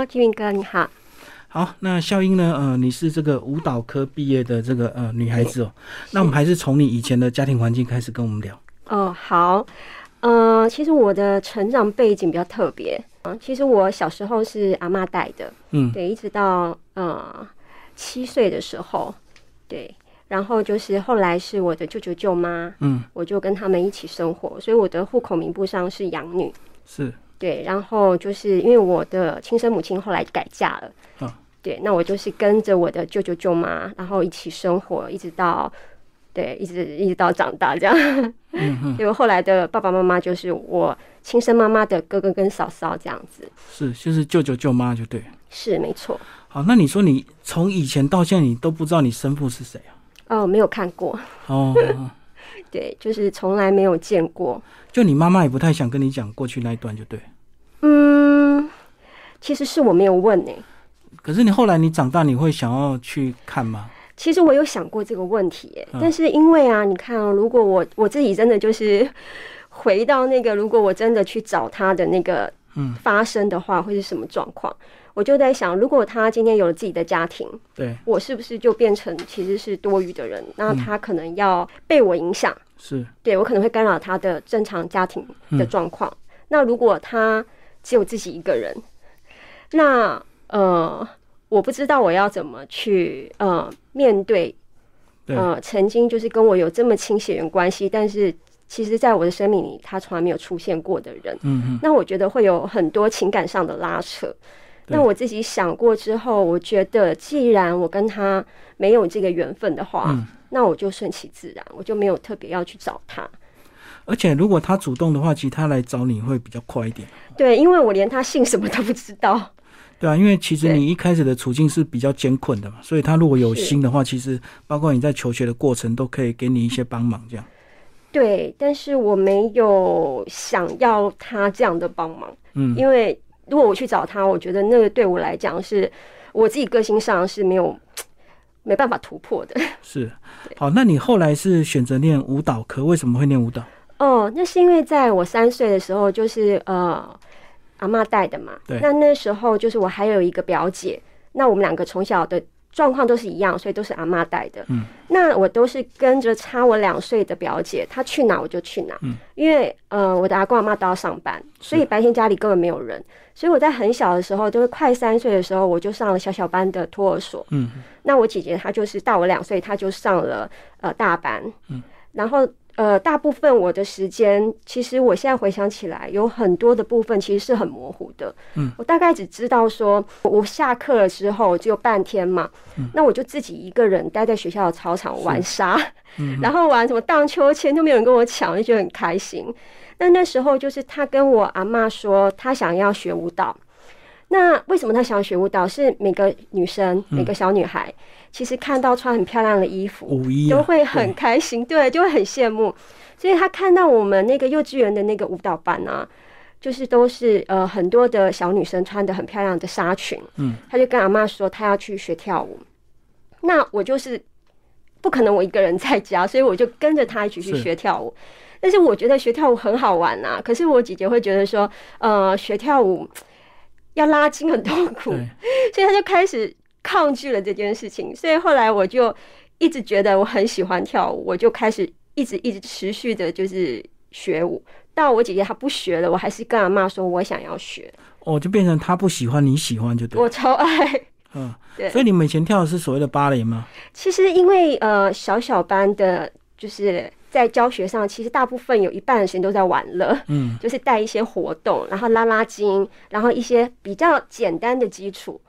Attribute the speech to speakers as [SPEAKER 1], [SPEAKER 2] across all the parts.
[SPEAKER 1] Hello，金云哥，你好。
[SPEAKER 2] 好，那笑英呢？呃，你是这个舞蹈科毕业的这个呃女孩子哦。那我们还是从你以前的家庭环境开始跟我们聊。
[SPEAKER 1] 哦，好。呃，其实我的成长背景比较特别啊。其实我小时候是阿妈带的，嗯，对，一直到呃七岁的时候，对。然后就是后来是我的舅舅舅妈，嗯，我就跟他们一起生活，所以我的户口名簿上是养女。
[SPEAKER 2] 是。
[SPEAKER 1] 对，然后就是因为我的亲生母亲后来改嫁了，啊，对，那我就是跟着我的舅舅舅妈，然后一起生活，一直到，对，一直一直到长大这样。嗯因为后来的爸爸妈妈就是我亲生妈妈的哥哥跟嫂嫂这样子。
[SPEAKER 2] 是，就是舅舅舅妈就对。
[SPEAKER 1] 是，没错。
[SPEAKER 2] 好，那你说你从以前到现在，你都不知道你生父是谁啊？
[SPEAKER 1] 哦，没有看过。哦。对，就是从来没有见过。
[SPEAKER 2] 就你妈妈也不太想跟你讲过去那一段，就对。
[SPEAKER 1] 嗯，其实是我没有问呢。
[SPEAKER 2] 可是你后来你长大，你会想要去看吗？
[SPEAKER 1] 其实我有想过这个问题，但是因为啊，你看啊，如果我我自己真的就是回到那个，如果我真的去找他的那个嗯发生的话，会是什么状况？我就在想，如果他今天有了自己的家庭，
[SPEAKER 2] 对
[SPEAKER 1] 我是不是就变成其实是多余的人？那他可能要被我影响，
[SPEAKER 2] 是
[SPEAKER 1] 对我可能会干扰他的正常家庭的状况。那如果他只有自己一个人，那呃，我不知道我要怎么去呃面对，呃，曾经就是跟我有这么亲血缘关系，但是其实在我的生命里他从来没有出现过的人，嗯嗯，那我觉得会有很多情感上的拉扯。那我自己想过之后，我觉得既然我跟他没有这个缘分的话，那我就顺其自然，我就没有特别要去找他。
[SPEAKER 2] 而且如果他主动的话，其实他来找你会比较快一点。
[SPEAKER 1] 对，因为我连他姓什么都不知道。
[SPEAKER 2] 对啊，因为其实你一开始的处境是比较艰困的嘛，所以他如果有心的话，其实包括你在求学的过程都可以给你一些帮忙，这样。
[SPEAKER 1] 对，但是我没有想要他这样的帮忙。嗯，因为如果我去找他，我觉得那个对我来讲是我自己个性上是没有 没办法突破的。
[SPEAKER 2] 是，好，那你后来是选择念舞蹈科，为什么会念舞蹈？
[SPEAKER 1] 哦，那是因为在我三岁的时候，就是呃，阿妈带的嘛。
[SPEAKER 2] 对。
[SPEAKER 1] 那那时候就是我还有一个表姐，那我们两个从小的状况都是一样，所以都是阿妈带的。嗯。那我都是跟着差我两岁的表姐，她去哪我就去哪。嗯。因为呃，我的阿公阿妈都要上班，所以白天家里根本没有人，所以我在很小的时候，就是快三岁的时候，我就上了小小班的托儿所。嗯。那我姐姐她就是大我两岁，她就上了呃大班。嗯。然后。呃，大部分我的时间，其实我现在回想起来，有很多的部分其实是很模糊的。嗯，我大概只知道说，我下课了之后只有半天嘛，那我就自己一个人待在学校的操场玩沙，然后玩什么荡秋千都没有人跟我抢，就觉得很开心。那那时候就是他跟我阿妈说，他想要学舞蹈。那为什么他想要学舞蹈？是每个女生，每个小女孩。其实看到穿很漂亮的衣服，都会很开心，对，就会很羡慕。所以他看到我们那个幼稚园的那个舞蹈班啊，就是都是呃很多的小女生穿的很漂亮的纱裙，嗯，他就跟阿妈说他要去学跳舞。那我就是不可能我一个人在家，所以我就跟着他一起去学跳舞。但是我觉得学跳舞很好玩啊，可是我姐姐会觉得说，呃，学跳舞要拉筋很痛苦，所以他就开始。抗拒了这件事情，所以后来我就一直觉得我很喜欢跳舞，我就开始一直一直持续的，就是学舞。到我姐姐她不学了，我还是跟阿妈说我想要学。
[SPEAKER 2] 哦，就变成她不喜欢，你喜欢就对。
[SPEAKER 1] 我超爱，嗯，对。
[SPEAKER 2] 所以你们以前跳的是所谓的芭蕾吗？
[SPEAKER 1] 其实因为呃小小班的，就是在教学上，其实大部分有一半的时间都在玩乐，嗯，就是带一些活动，然后拉拉筋，然后一些比较简单的基础。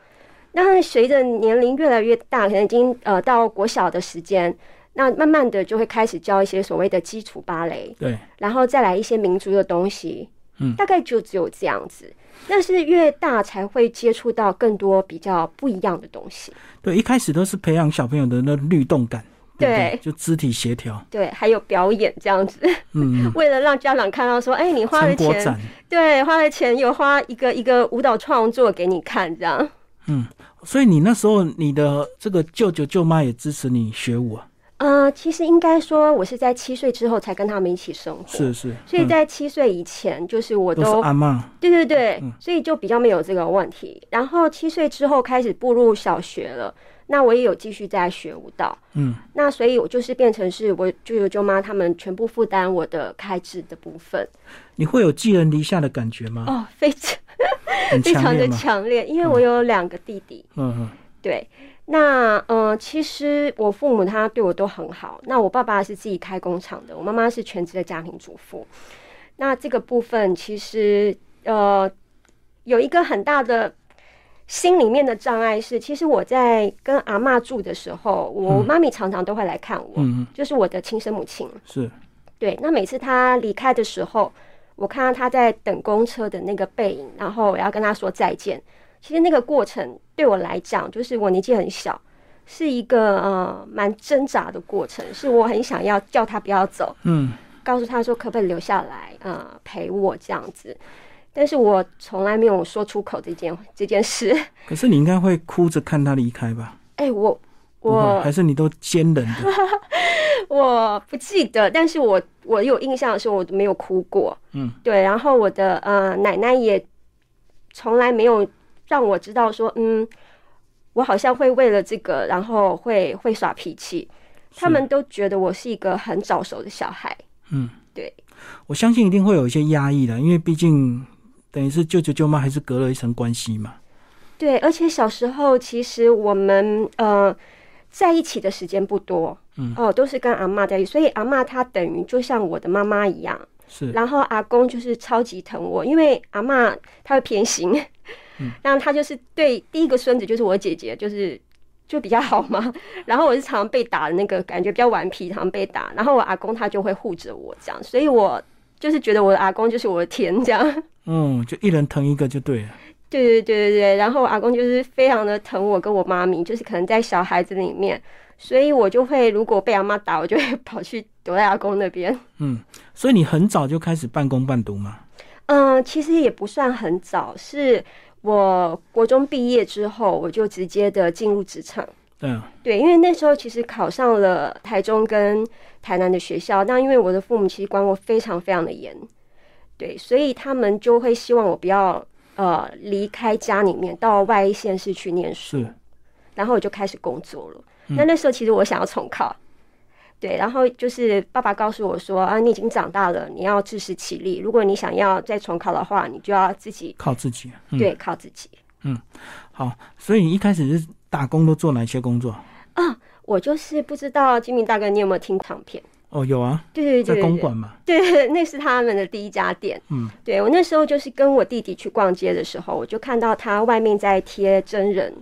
[SPEAKER 1] 那随着年龄越来越大，可能已经呃到国小的时间，那慢慢的就会开始教一些所谓的基础芭蕾，
[SPEAKER 2] 对，
[SPEAKER 1] 然后再来一些民族的东西，嗯，大概就只有这样子。但是越大才会接触到更多比较不一样的东西。
[SPEAKER 2] 对，一开始都是培养小朋友的那律动感，对，就肢体协调，
[SPEAKER 1] 对，还有表演这样子。嗯，为了让家长看到说，哎，你花了钱，对，花了钱有花一个一个舞蹈创作给你看，这样。
[SPEAKER 2] 嗯，所以你那时候你的这个舅舅舅妈也支持你学舞啊？
[SPEAKER 1] 呃，其实应该说，我是在七岁之后才跟他们一起生活。
[SPEAKER 2] 是是，
[SPEAKER 1] 所以在七岁以前，就是我
[SPEAKER 2] 都阿妈。
[SPEAKER 1] 对对对，所以就比较没有这个问题。然后七岁之后开始步入小学了，那我也有继续在学舞蹈。嗯，那所以我就是变成是我舅舅舅妈他们全部负担我的开支的部分。
[SPEAKER 2] 你会有寄人篱下的感觉吗？
[SPEAKER 1] 哦，非常 非常的强烈，因为我有两个弟弟。嗯嗯，对。那呃，其实我父母他对我都很好。那我爸爸是自己开工厂的，我妈妈是全职的家庭主妇。那这个部分其实呃有一个很大的心里面的障碍是，其实我在跟阿妈住的时候，我妈咪常常都会来看我，就是我的亲生母亲。
[SPEAKER 2] 是，
[SPEAKER 1] 对。那每次她离开的时候，我看到他在等公车的那个背影，然后我要跟他说再见。其实那个过程对我来讲，就是我年纪很小，是一个呃蛮挣扎的过程，是我很想要叫他不要走，嗯，告诉他说可不可以留下来，呃，陪我这样子，但是我从来没有说出口这件这件事。
[SPEAKER 2] 可是你应该会哭着看他离开吧？
[SPEAKER 1] 哎，我我
[SPEAKER 2] 还是你都坚忍的，
[SPEAKER 1] 我不记得，但是我我有印象的时候，我都没有哭过，嗯，对，然后我的呃奶奶也从来没有。让我知道说，嗯，我好像会为了这个，然后会会耍脾气。他们都觉得我是一个很早熟的小孩。嗯，对。
[SPEAKER 2] 我相信一定会有一些压抑的，因为毕竟等于是舅舅舅妈还是隔了一层关系嘛。
[SPEAKER 1] 对，而且小时候其实我们呃在一起的时间不多，嗯，哦，都是跟阿妈在一起，所以阿妈她等于就像我的妈妈一样。
[SPEAKER 2] 是。
[SPEAKER 1] 然后阿公就是超级疼我，因为阿妈她会偏心。然后她就是对第一个孙子就是我姐姐，就是就比较好嘛。然后我是常常被打的那个，感觉比较顽皮，常常被打。然后我阿公他就会护着我这样，所以我就是觉得我的阿公就是我的天这样。
[SPEAKER 2] 嗯，就一人疼一个就对了。
[SPEAKER 1] 对对对对对。然后我阿公就是非常的疼我跟我妈咪，就是可能在小孩子里面，所以我就会如果被阿妈打，我就会跑去躲在阿公那边。
[SPEAKER 2] 嗯，所以你很早就开始半工半读吗？
[SPEAKER 1] 嗯，其实也不算很早，是。我国中毕业之后，我就直接的进入职场。
[SPEAKER 2] 对，
[SPEAKER 1] 对，因为那时候其实考上了台中跟台南的学校，那因为我的父母其实管我非常非常的严，对，所以他们就会希望我不要呃离开家里面到外一县市去念书。然后我就开始工作了。那那时候其实我想要重考。对，然后就是爸爸告诉我说啊，你已经长大了，你要自食其力。如果你想要再重考的话，你就要自己
[SPEAKER 2] 靠自己。
[SPEAKER 1] 对，靠自己。
[SPEAKER 2] 嗯，好。所以你一开始是打工都做哪些工作？
[SPEAKER 1] 啊，我就是不知道金明大哥，你有没有听唱片？
[SPEAKER 2] 哦，有啊。
[SPEAKER 1] 对对对，
[SPEAKER 2] 在公馆嘛。
[SPEAKER 1] 对，那是他们的第一家店。嗯，对我那时候就是跟我弟弟去逛街的时候，我就看到他外面在贴真人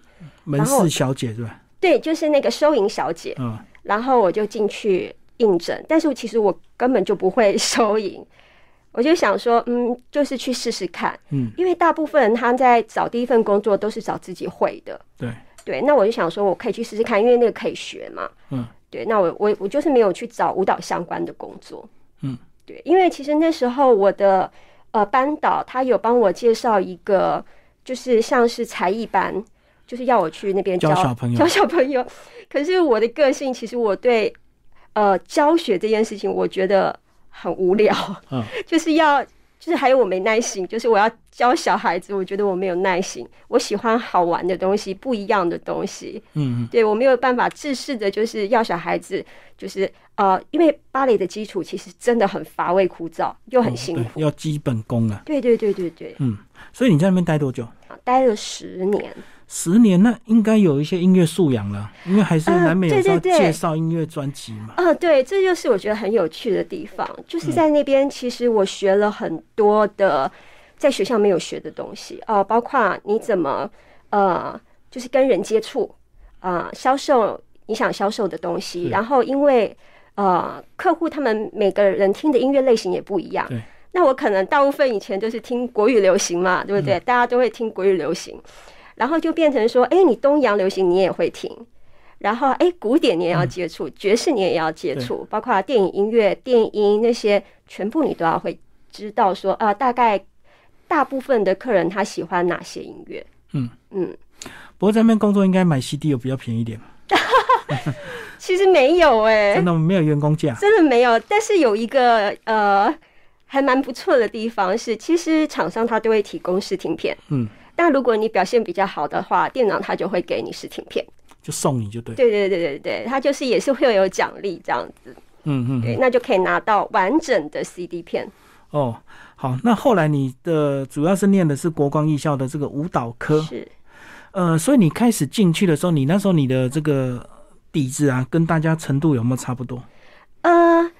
[SPEAKER 2] 门市小姐，是吧？
[SPEAKER 1] 对，就是那个收银小姐。嗯。然后我就进去应征，但是其实我根本就不会 收银，我就想说，嗯，就是去试试看，嗯，因为大部分人他在找第一份工作都是找自己会的，
[SPEAKER 2] 对
[SPEAKER 1] 对，那我就想说，我可以去试试看，因为那个可以学嘛，嗯，对，那我我我就是没有去找舞蹈相关的工作，嗯，对，因为其实那时候我的呃班导他有帮我介绍一个，就是像是才艺班。就是要我去那边
[SPEAKER 2] 教小朋友，
[SPEAKER 1] 教小朋友。可是我的个性，其实我对呃教学这件事情，我觉得很无聊。嗯，就是要就是还有我没耐心，就是我要教小孩子，我觉得我没有耐心。我喜欢好玩的东西，不一样的东西。嗯嗯，对我没有办法自视的，就是要小孩子，就是呃，因为芭蕾的基础其实真的很乏味枯燥，又很辛苦，
[SPEAKER 2] 要基本功啊。
[SPEAKER 1] 对对对对对。
[SPEAKER 2] 嗯，所以你在那边待多久？
[SPEAKER 1] 待了十年。
[SPEAKER 2] 十年，那应该有一些音乐素养了，因为还是难免有时候介绍音乐专辑嘛。
[SPEAKER 1] 呃，对，这就是我觉得很有趣的地方，就是在那边，其实我学了很多的在学校没有学的东西哦，包括你怎么呃，就是跟人接触啊，销售你想销售的东西，然后因为呃，客户他们每个人听的音乐类型也不一样，那我可能大部分以前都是听国语流行嘛，对不对？大家都会听国语流行。然后就变成说，哎，你东洋流行你也会听，然后哎，古典你也要接触，爵士你也要接触，包括电影音乐、电音那些，全部你都要会知道。说啊，大概大部分的客人他喜欢哪些音乐？嗯
[SPEAKER 2] 嗯。不过在那边工作应该买 CD 有比较便宜点
[SPEAKER 1] 其实没有哎，
[SPEAKER 2] 真的没有员工价，
[SPEAKER 1] 真的没有。但是有一个呃，还蛮不错的地方是，其实厂商他都会提供试听片。嗯，但如果你表现比较好的话，店长他就会给你试听片，
[SPEAKER 2] 就送你就对。
[SPEAKER 1] 对对对对对，他就是也是会有奖励这样子。嗯嗯，对，那就可以拿到完整的 CD 片。
[SPEAKER 2] 哦，好，那后来你的主要是念的是国光艺校的这个舞蹈科，
[SPEAKER 1] 是，
[SPEAKER 2] 呃，所以你开始进去的时候，你那时候你的这个底子啊，跟大家程度有没有差不多？
[SPEAKER 1] 呃，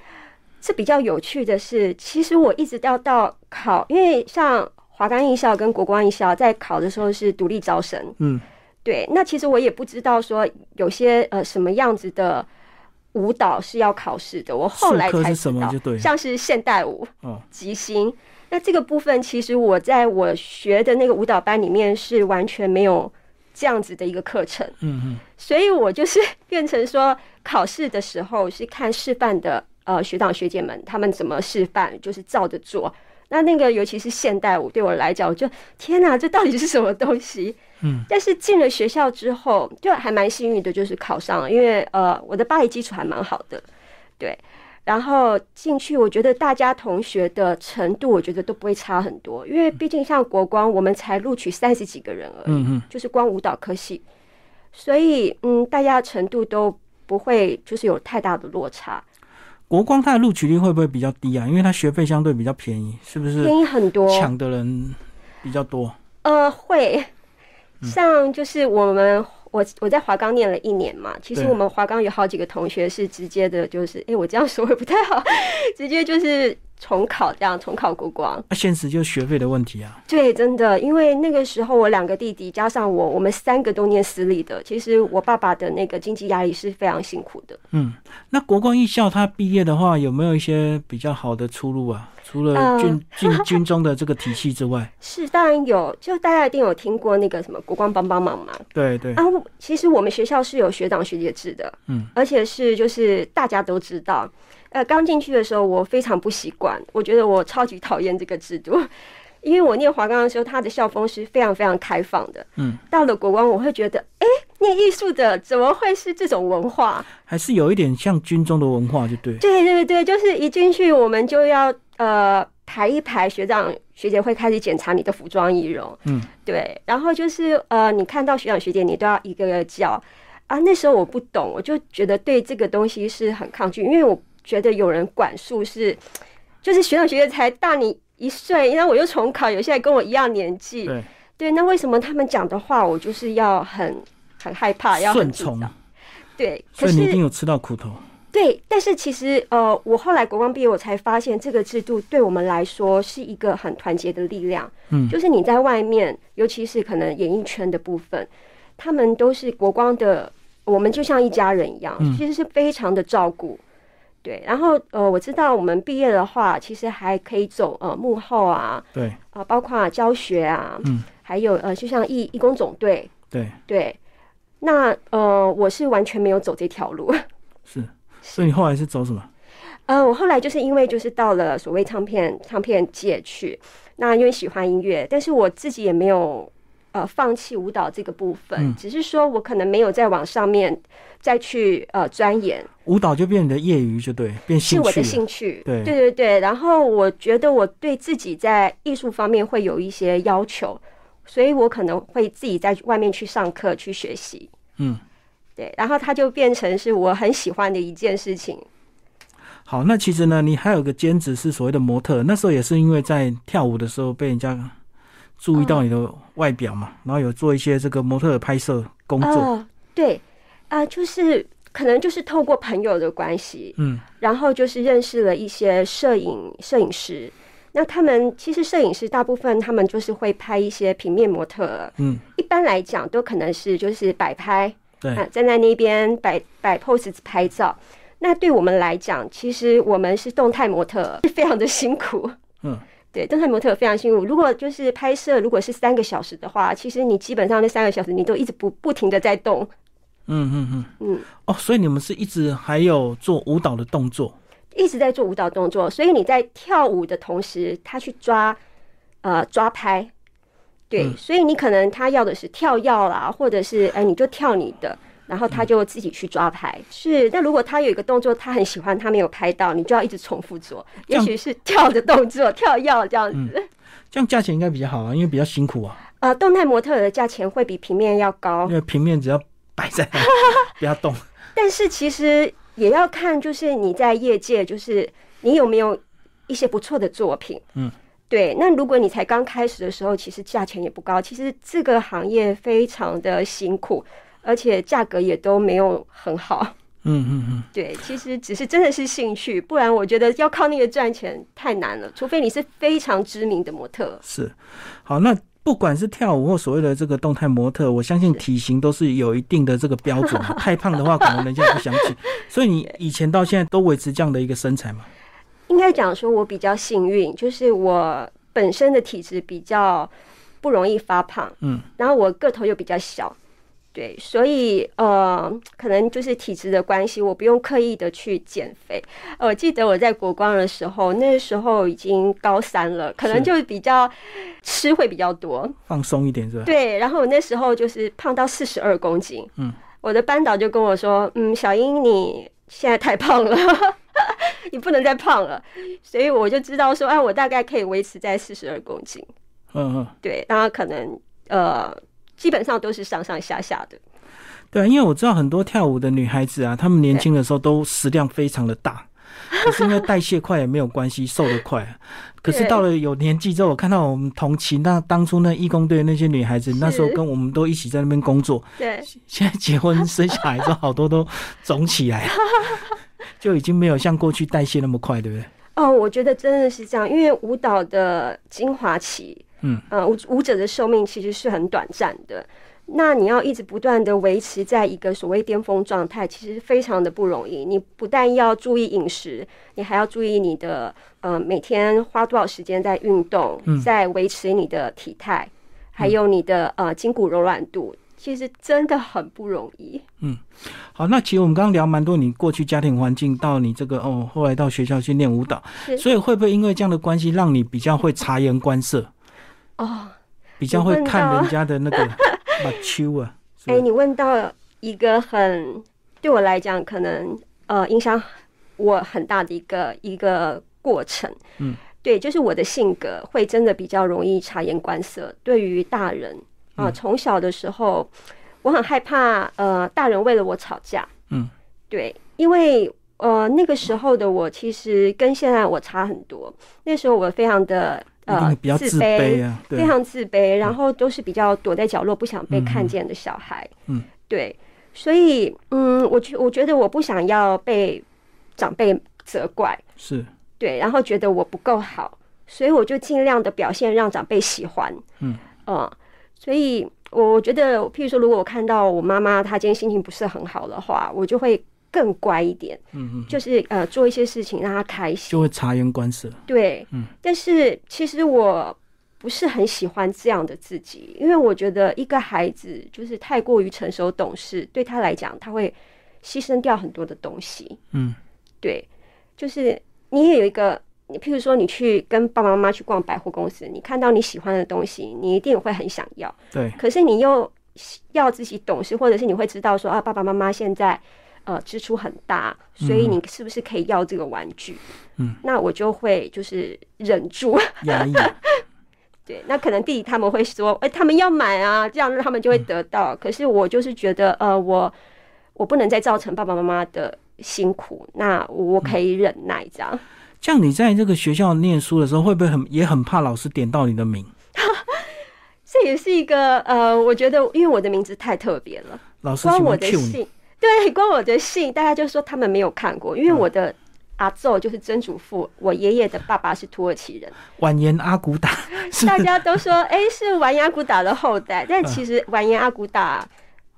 [SPEAKER 1] 是比较有趣的是，其实我一直要到考，因为像华冈艺校跟国光艺校在考的时候是独立招生，嗯，对，那其实我也不知道说有些呃什么样子的。舞蹈是要考试的，我后来才知道，像是现代舞、即兴。那这个部分，其实我在我学的那个舞蹈班里面是完全没有这样子的一个课程。嗯嗯，所以我就是变成说，考试的时候是看示范的，呃，学长学姐们他们怎么示范，就是照着做。那那个尤其是现代舞，对我来讲，我就天哪，这到底是什么东西？嗯，但是进了学校之后，就还蛮幸运的，就是考上了，因为呃，我的芭蕾基础还蛮好的，对。然后进去，我觉得大家同学的程度，我觉得都不会差很多，因为毕竟像国光，我们才录取三十几个人而已，嗯嗯，就是光舞蹈科系，所以嗯，大家程度都不会就是有太大的落差。
[SPEAKER 2] 国光它的录取率会不会比较低啊？因为它学费相对比较便宜，是不是？
[SPEAKER 1] 便宜很多，
[SPEAKER 2] 抢的人比较多。
[SPEAKER 1] 呃，会。像就是我们，我我在华冈念了一年嘛，其实我们华冈有好几个同学是直接的，就是哎，我这样说会不太好，直接就是重考这样，重考国光。
[SPEAKER 2] 那现实就是学费的问题啊。
[SPEAKER 1] 对，真的，因为那个时候我两个弟弟加上我，我们三个都念私立的，其实我爸爸的那个经济压力是非常辛苦的。
[SPEAKER 2] 嗯，那国光艺校他毕业的话，有没有一些比较好的出路啊？除了军军军中的这个体系之外，
[SPEAKER 1] 是当然有，就大家一定有听过那个什么国光帮帮忙嘛。
[SPEAKER 2] 对对。
[SPEAKER 1] 啊，其实我们学校是有学长学姐制的，嗯，而且是就是大家都知道。呃，刚进去的时候我非常不习惯，我觉得我超级讨厌这个制度，因为我念华冈的时候，他的校风是非常非常开放的。嗯。到了国光，我会觉得，哎，念艺术的怎么会是这种文化？
[SPEAKER 2] 还是有一点像军中的文化，就对。
[SPEAKER 1] 对对对，就是一进去我们就要。呃，排一排，学长学姐会开始检查你的服装仪容，嗯，对，然后就是呃，你看到学长学姐，你都要一个个叫啊。那时候我不懂，我就觉得对这个东西是很抗拒，因为我觉得有人管束是，就是学长学姐才大你一岁，然后我又重考，有些人跟我一样年纪，
[SPEAKER 2] 对，
[SPEAKER 1] 对，那为什么他们讲的话，我就是要很很害怕，要
[SPEAKER 2] 顺从？
[SPEAKER 1] 对，
[SPEAKER 2] 所以你一定有吃到苦头。
[SPEAKER 1] 对，但是其实呃，我后来国光毕业，我才发现这个制度对我们来说是一个很团结的力量。嗯，就是你在外面，尤其是可能演艺圈的部分，他们都是国光的，我们就像一家人一样，其实是非常的照顾。对，然后呃，我知道我们毕业的话，其实还可以走呃幕后啊，
[SPEAKER 2] 对
[SPEAKER 1] 啊，包括教学啊，嗯，还有呃，就像义义工总队，
[SPEAKER 2] 对
[SPEAKER 1] 对，那呃，我是完全没有走这条路，
[SPEAKER 2] 是。所以你后来是走什么？
[SPEAKER 1] 呃，我后来就是因为就是到了所谓唱片唱片界去，那因为喜欢音乐，但是我自己也没有呃放弃舞蹈这个部分，只是说我可能没有再往上面再去呃钻研
[SPEAKER 2] 舞蹈，就变你的业余，就对，变兴
[SPEAKER 1] 趣，是我的兴趣，
[SPEAKER 2] 对
[SPEAKER 1] 对对对。然后我觉得我对自己在艺术方面会有一些要求，所以我可能会自己在外面去上课去学习，嗯。对，然后它就变成是我很喜欢的一件事情。
[SPEAKER 2] 好，那其实呢，你还有个兼职是所谓的模特，那时候也是因为在跳舞的时候被人家注意到你的外表嘛，然后有做一些这个模特的拍摄工作。
[SPEAKER 1] 对，啊，就是可能就是透过朋友的关系，嗯，然后就是认识了一些摄影摄影师。那他们其实摄影师大部分他们就是会拍一些平面模特，嗯，一般来讲都可能是就是摆拍。
[SPEAKER 2] 对，
[SPEAKER 1] 站在那边摆摆 pose 拍照，那对我们来讲，其实我们是动态模特，是非常的辛苦。嗯，对，动态模特非常辛苦。如果就是拍摄，如果是三个小时的话，其实你基本上那三个小时你都一直不不停的在动。
[SPEAKER 2] 嗯嗯嗯嗯。哦，所以你们是一直还有做舞蹈的动作，
[SPEAKER 1] 一直在做舞蹈动作，所以你在跳舞的同时，他去抓呃抓拍。对，所以你可能他要的是跳跃啦，或者是哎，你就跳你的。然后他就自己去抓拍。是，那如果他有一个动作他很喜欢，他没有拍到，你就要一直重复做，也许是跳的动作、跳跃这样子。
[SPEAKER 2] 这样价钱应该比较好啊，因为比较辛苦啊。
[SPEAKER 1] 呃，动态模特的价钱会比平面要高，
[SPEAKER 2] 因为平面只要摆在 不要动。
[SPEAKER 1] 但是其实也要看，就是你在业界，就是你有没有一些不错的作品。嗯，对。那如果你才刚开始的时候，其实价钱也不高。其实这个行业非常的辛苦，而且价格也都没有很好。嗯嗯嗯，对。其实只是真的是兴趣，不然我觉得要靠那个赚钱太难了。除非你是非常知名的模特。
[SPEAKER 2] 是。好，那。不管是跳舞或所谓的这个动态模特，我相信体型都是有一定的这个标准。太胖的话，可能人家不想请。所以你以前到现在都维持这样的一个身材吗？
[SPEAKER 1] 应该讲说，我比较幸运，就是我本身的体质比较不容易发胖。嗯，然后我个头又比较小。对，所以呃，可能就是体质的关系，我不用刻意的去减肥。我记得我在国光的时候，那时候已经高三了，可能就比较吃会比较多，
[SPEAKER 2] 放松一点是吧？
[SPEAKER 1] 对，然后我那时候就是胖到四十二公斤。嗯，我的班导就跟我说：“嗯，小英你现在太胖了，你不能再胖了。”所以我就知道说，哎，我大概可以维持在四十二公斤。嗯嗯，对，然后可能呃。基本上都是上上下下的，
[SPEAKER 2] 对啊，因为我知道很多跳舞的女孩子啊，她们年轻的时候都食量非常的大，可是因为代谢快也没有关系，瘦得快。可是到了有年纪之后，我看到我们同期那当初那义工队那些女孩子，那时候跟我们都一起在那边工作，
[SPEAKER 1] 对，
[SPEAKER 2] 现在结婚生小孩之后，好多都肿起来，就已经没有像过去代谢那么快，对不对？
[SPEAKER 1] 哦，我觉得真的是这样，因为舞蹈的精华期。嗯，呃，舞舞者的寿命其实是很短暂的，那你要一直不断的维持在一个所谓巅峰状态，其实非常的不容易。你不但要注意饮食，你还要注意你的呃每天花多少时间在运动，在维持你的体态，还有你的呃筋骨柔软度，其实真的很不容易。
[SPEAKER 2] 嗯，好，那其实我们刚刚聊蛮多，你过去家庭环境到你这个哦，后来到学校去练舞蹈，所以会不会因为这样的关系，让你比较会察言观色？哦，比较会看人家的那个 把秋啊。
[SPEAKER 1] 哎，你问到一个很对我来讲可能呃影响我很大的一个一个过程。嗯，对，就是我的性格会真的比较容易察言观色。对于大人啊，从小的时候我很害怕呃大人为了我吵架。嗯，对，因为呃那个时候的我其实跟现在我差很多。那时候我非常的。
[SPEAKER 2] 呃，比较自卑
[SPEAKER 1] 啊，非常自卑，然后都是比较躲在角落不想被看见的小孩。嗯，对，所以，嗯，我觉我觉得我不想要被长辈责怪，
[SPEAKER 2] 是
[SPEAKER 1] 对，然后觉得我不够好，所以我就尽量的表现让长辈喜欢。嗯，呃，所以我觉得，譬如说，如果我看到我妈妈她今天心情不是很好的话，我就会。更乖一点，嗯嗯，就是呃做一些事情让他开心，
[SPEAKER 2] 就会察言观色。
[SPEAKER 1] 对，嗯，但是其实我不是很喜欢这样的自己，因为我觉得一个孩子就是太过于成熟懂事，对他来讲他会牺牲掉很多的东西。嗯，对，就是你也有一个，你譬如说你去跟爸爸妈妈去逛百货公司，你看到你喜欢的东西，你一定会很想要。
[SPEAKER 2] 对，
[SPEAKER 1] 可是你又要自己懂事，或者是你会知道说啊，爸爸妈妈现在。呃，支出很大，所以你是不是可以要这个玩具？嗯，那我就会就是忍住
[SPEAKER 2] 压抑。
[SPEAKER 1] 对，那可能弟弟他们会说，哎，他们要买啊，这样他们就会得到。可是我就是觉得，呃，我我不能再造成爸爸妈妈的辛苦，那我可以忍耐这样。
[SPEAKER 2] 这样，你在这个学校念书的时候，会不会很也很怕老师点到你的名？
[SPEAKER 1] 这也是一个呃，我觉得因为我的名字太特别了，
[SPEAKER 2] 老师喜欢 Q 你。
[SPEAKER 1] 对，关我的信，大家就说他们没有看过，因为我的阿奏就是曾祖父，我爷爷的爸爸是土耳其人，
[SPEAKER 2] 完颜阿骨打，
[SPEAKER 1] 大家都说哎是完颜阿骨打的后代，但其实完颜阿骨打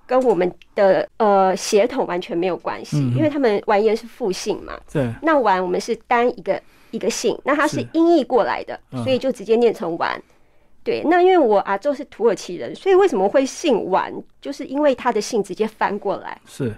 [SPEAKER 1] 跟我们的呃血统完全没有关系，因为他们完颜是复姓嘛，
[SPEAKER 2] 对，
[SPEAKER 1] 那完我们是单一个一个姓，那他是音译过来的，所以就直接念成完。对，那因为我阿周是土耳其人，所以为什么会姓完，就是因为他的姓直接翻过来。
[SPEAKER 2] 是，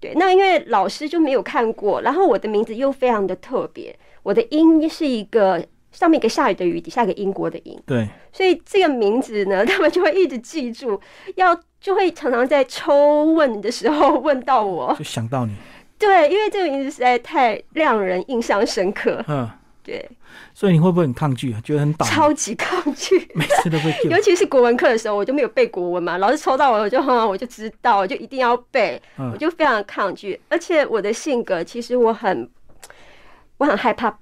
[SPEAKER 1] 对。那因为老师就没有看过，然后我的名字又非常的特别，我的音是一个上面一个下雨的雨，底下一个英国的英。
[SPEAKER 2] 对，
[SPEAKER 1] 所以这个名字呢，他们就会一直记住，要就会常常在抽问的时候问到我，
[SPEAKER 2] 就想到你。
[SPEAKER 1] 对，因为这个名字实在太让人印象深刻。嗯。对，
[SPEAKER 2] 所以你会不会很抗拒啊？觉得很倒，
[SPEAKER 1] 超级抗拒，
[SPEAKER 2] 每次都会。
[SPEAKER 1] 尤其是国文课的时候，我就没有背国文嘛，老师抽到我，我就哈，我就知道，我就一定要背，我就非常抗拒。而且我的性格，其实我很，我很害怕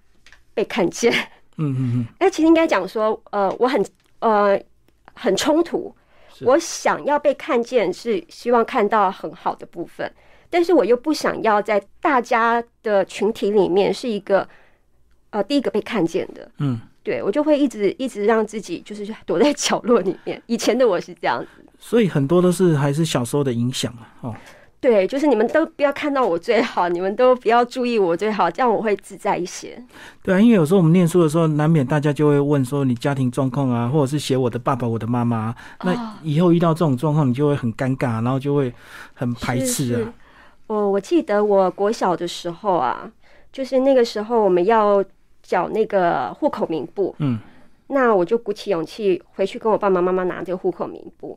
[SPEAKER 1] 被看见。嗯嗯嗯。哎，其实应该讲说，呃，我很呃很冲突。我想要被看见，是希望看到很好的部分，但是我又不想要在大家的群体里面是一个。呃，第一个被看见的，嗯，对我就会一直一直让自己就是躲在 角落里面。以前的我是这样子，
[SPEAKER 2] 所以很多都是还是小时候的影响啊。哦，
[SPEAKER 1] 对，就是你们都不要看到我最好，你们都不要注意我最好，这样我会自在一些。
[SPEAKER 2] 对啊，因为有时候我们念书的时候，难免大家就会问说你家庭状况啊，或者是写我的爸爸、我的妈妈。那以后遇到这种状况，你就会很尴尬，然后就会很排斥啊。
[SPEAKER 1] 我我记得我国小的时候啊，就是那个时候我们要。缴那个户口名簿，嗯，那我就鼓起勇气回去跟我爸爸妈妈拿这个户口名簿，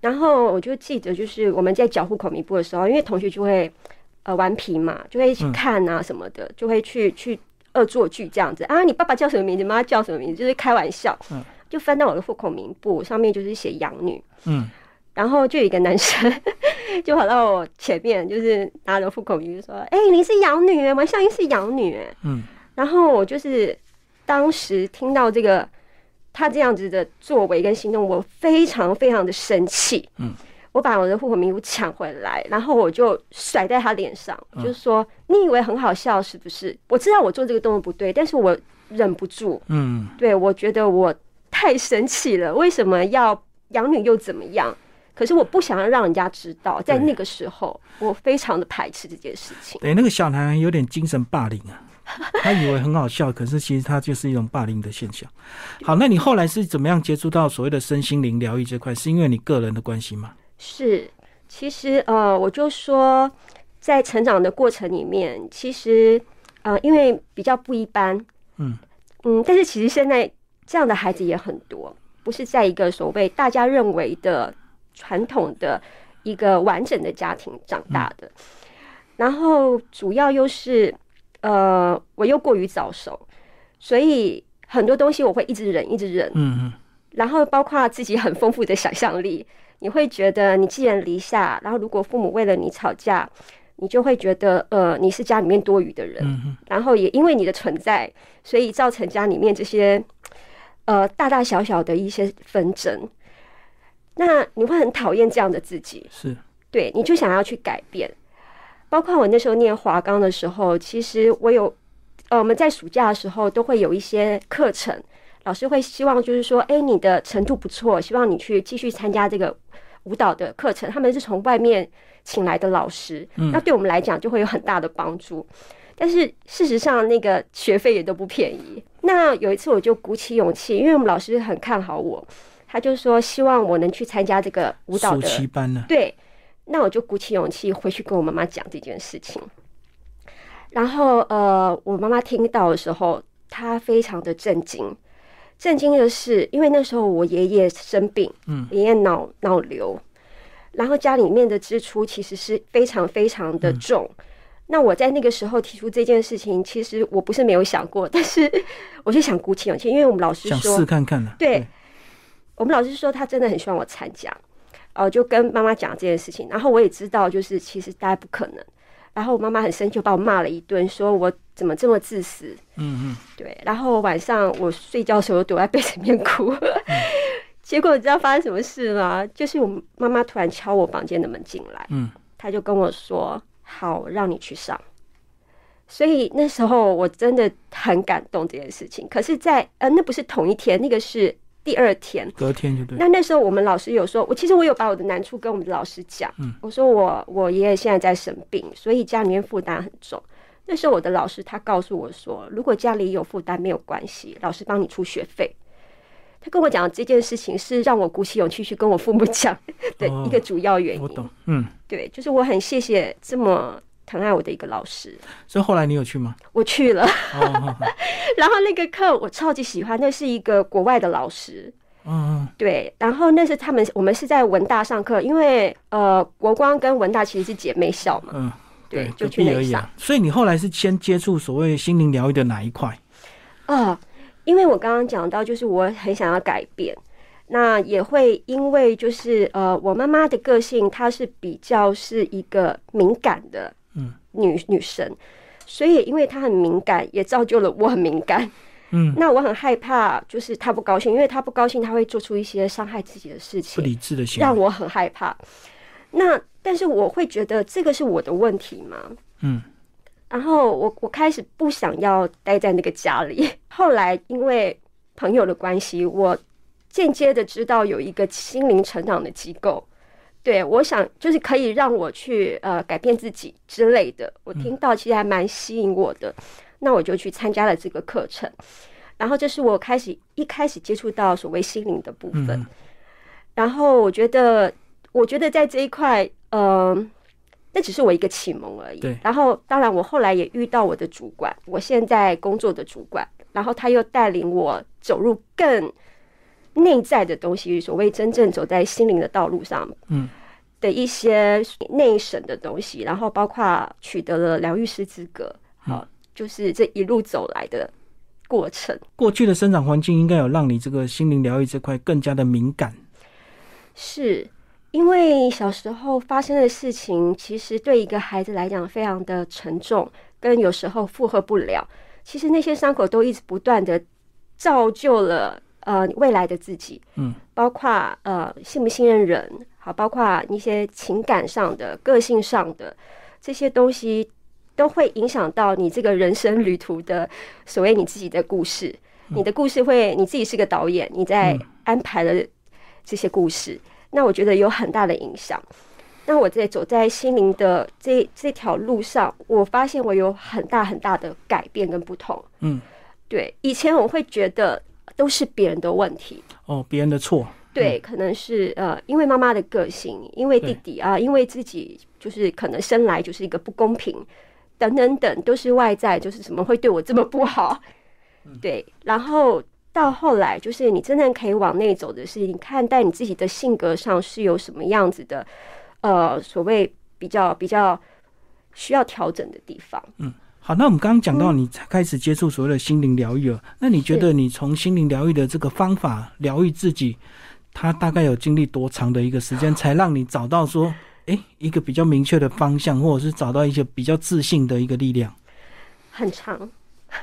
[SPEAKER 1] 然后我就记得，就是我们在缴户口名簿的时候，因为同学就会呃顽皮嘛，就会一起看啊什么的，就会去去恶作剧这样子。啊，你爸爸叫什么名字，妈妈叫什么名字，就是开玩笑，嗯，就翻到我的户口名簿上面就是写养女，嗯，然后就有一个男生 就跑到我前面，就是拿着户口名簿说，哎，你是养女哎，王笑英是养女哎，嗯。然后我就是当时听到这个他这样子的作为跟行动，我非常非常的生气。嗯，我把我的户口名簿抢回来，然后我就甩在他脸上，就是说：“你以为很好笑是不是？我知道我做这个动作不对，但是我忍不住。嗯，对我觉得我太生气了。为什么要养女又怎么样？可是我不想要让人家知道，在那个时候，我非常的排斥这件事情。
[SPEAKER 2] 对，那个小男孩有点精神霸凌啊。” 他以为很好笑，可是其实他就是一种霸凌的现象。好，那你后来是怎么样接触到所谓的身心灵疗愈这块？是因为你个人的关系吗？
[SPEAKER 1] 是，其实呃，我就说在成长的过程里面，其实呃，因为比较不一般，嗯嗯，但是其实现在这样的孩子也很多，不是在一个所谓大家认为的传统的一个完整的家庭长大的，然后主要又是。呃，我又过于早熟，所以很多东西我会一直忍，一直忍。嗯嗯。然后包括自己很丰富的想象力，你会觉得你寄人篱下，然后如果父母为了你吵架，你就会觉得呃你是家里面多余的人。嗯然后也因为你的存在，所以造成家里面这些呃大大小小的一些纷争。那你会很讨厌这样的自己，
[SPEAKER 2] 是
[SPEAKER 1] 对，你就想要去改变。包括我那时候念华冈的时候，其实我有，呃，我们在暑假的时候都会有一些课程，老师会希望就是说，哎，你的程度不错，希望你去继续参加这个舞蹈的课程。他们是从外面请来的老师，那对我们来讲就会有很大的帮助。但是事实上，那个学费也都不便宜。那有一次我就鼓起勇气，因为我们老师很看好我，他就说希望我能去参加这个舞蹈的
[SPEAKER 2] 班呢。
[SPEAKER 1] 对。那我就鼓起勇气回去跟我妈妈讲这件事情，然后呃，我妈妈听到的时候，她非常的震惊。震惊的是，因为那时候我爷爷生病，嗯，爷爷脑脑瘤，然后家里面的支出其实是非常非常的重。那我在那个时候提出这件事情，其实我不是没有想过，但是我就想鼓起勇气，因为我们老师说
[SPEAKER 2] 试看看呢。
[SPEAKER 1] 对，我们老师说他真的很希望我参加。哦，就跟妈妈讲这件事情，然后我也知道，就是其实大家不可能。然后我妈妈很生气，把我骂了一顿，说我怎么这么自私。嗯嗯，对。然后晚上我睡觉的时候躲在 被子里面哭，结果你知道发生什么事吗？就是我妈妈突然敲我房间的门进来，嗯，她就跟我说：“好，让你去上。”所以那时候我真的很感动这件事情。可是，在呃，那不是同一天，那个是。第二天，
[SPEAKER 2] 隔天就对。
[SPEAKER 1] 那那时候我们老师有说，我其实我有把我的难处跟我们的老师讲。嗯，我说我我爷爷现在在生病，所以家里面负担很重。那时候我的老师他告诉我说，如果家里有负担没有关系，老师帮你出学费。他跟我讲这件事情是让我鼓起勇气去跟我父母讲的一个主要原因。
[SPEAKER 2] 我懂，嗯，
[SPEAKER 1] 对，就是我很谢谢这么疼爱我的一个老师。
[SPEAKER 2] 所以后来你有去吗？
[SPEAKER 1] 我去了，然后那个课我超级喜欢，那是一个国外的老师。嗯，对，然后那是他们，我们是在文大上课，因为呃，国光跟文大其实是姐妹校嘛。嗯，对，就去那上。
[SPEAKER 2] 所以你后来是先接触所谓心灵疗愈的哪一块？
[SPEAKER 1] 啊，因为我刚刚讲到，就是我很想要改变，那也会因为就是呃，我妈妈的个性，她是比较是一个敏感的嗯女女生，所以因为她很敏感，也造就了我很敏感。嗯，那我很害怕，就是她不高兴，因为她不高兴，她会做出一些伤害自己的事情，
[SPEAKER 2] 不理智的行
[SPEAKER 1] 为，让我很害怕。那但是我会觉得这个是我的问题吗？嗯，然后我我开始不想要待在那个家里。后来因为朋友的关系，我间接的知道有一个心灵成长的机构，对我想就是可以让我去呃改变自己之类的。我听到其实还蛮吸引我的。那我就去参加了这个课程，然后这是我开始一开始接触到所谓心灵的部分，然后我觉得，我觉得在这一块，嗯，那只是我一个启蒙而已。
[SPEAKER 2] 对。
[SPEAKER 1] 然后，当然，我后来也遇到我的主管，我现在工作的主管，然后他又带领我走入更内在的东西，所谓真正走在心灵的道路上，嗯，的一些内省的东西，然后包括取得了疗愈师资格，好。就是这一路走来的过程。
[SPEAKER 2] 过去的生长环境应该有让你这个心灵疗愈这块更加的敏感。
[SPEAKER 1] 是因为小时候发生的事情，其实对一个孩子来讲非常的沉重，跟有时候负荷不了。其实那些伤口都一直不断的造就了呃未来的自己。嗯，包括呃信不信任人，好，包括一些情感上的、个性上的这些东西。都会影响到你这个人生旅途的所谓你自己的故事，你的故事会你自己是个导演，你在安排了这些故事，那我觉得有很大的影响。那我在走在心灵的这这条路上，我发现我有很大很大的改变跟不同。嗯，对，以前我会觉得都是别人的问题，
[SPEAKER 2] 哦，别人的错，
[SPEAKER 1] 对，可能是呃，因为妈妈的个性，因为弟弟啊，因为自己就是可能生来就是一个不公平。等等等，都是外在，就是怎么会对我这么不好？对，然后到后来，就是你真正可以往内走的是，你看待你自己的性格上是有什么样子的，呃，所谓比较比较需要调整的地方。
[SPEAKER 2] 嗯，好，那我们刚刚讲到你才开始接触所谓的心灵疗愈了，那你觉得你从心灵疗愈的这个方法疗愈自己，它大概有经历多长的一个时间，才让你找到说？哎，一个比较明确的方向，或者是找到一些比较自信的一个力量，
[SPEAKER 1] 很长，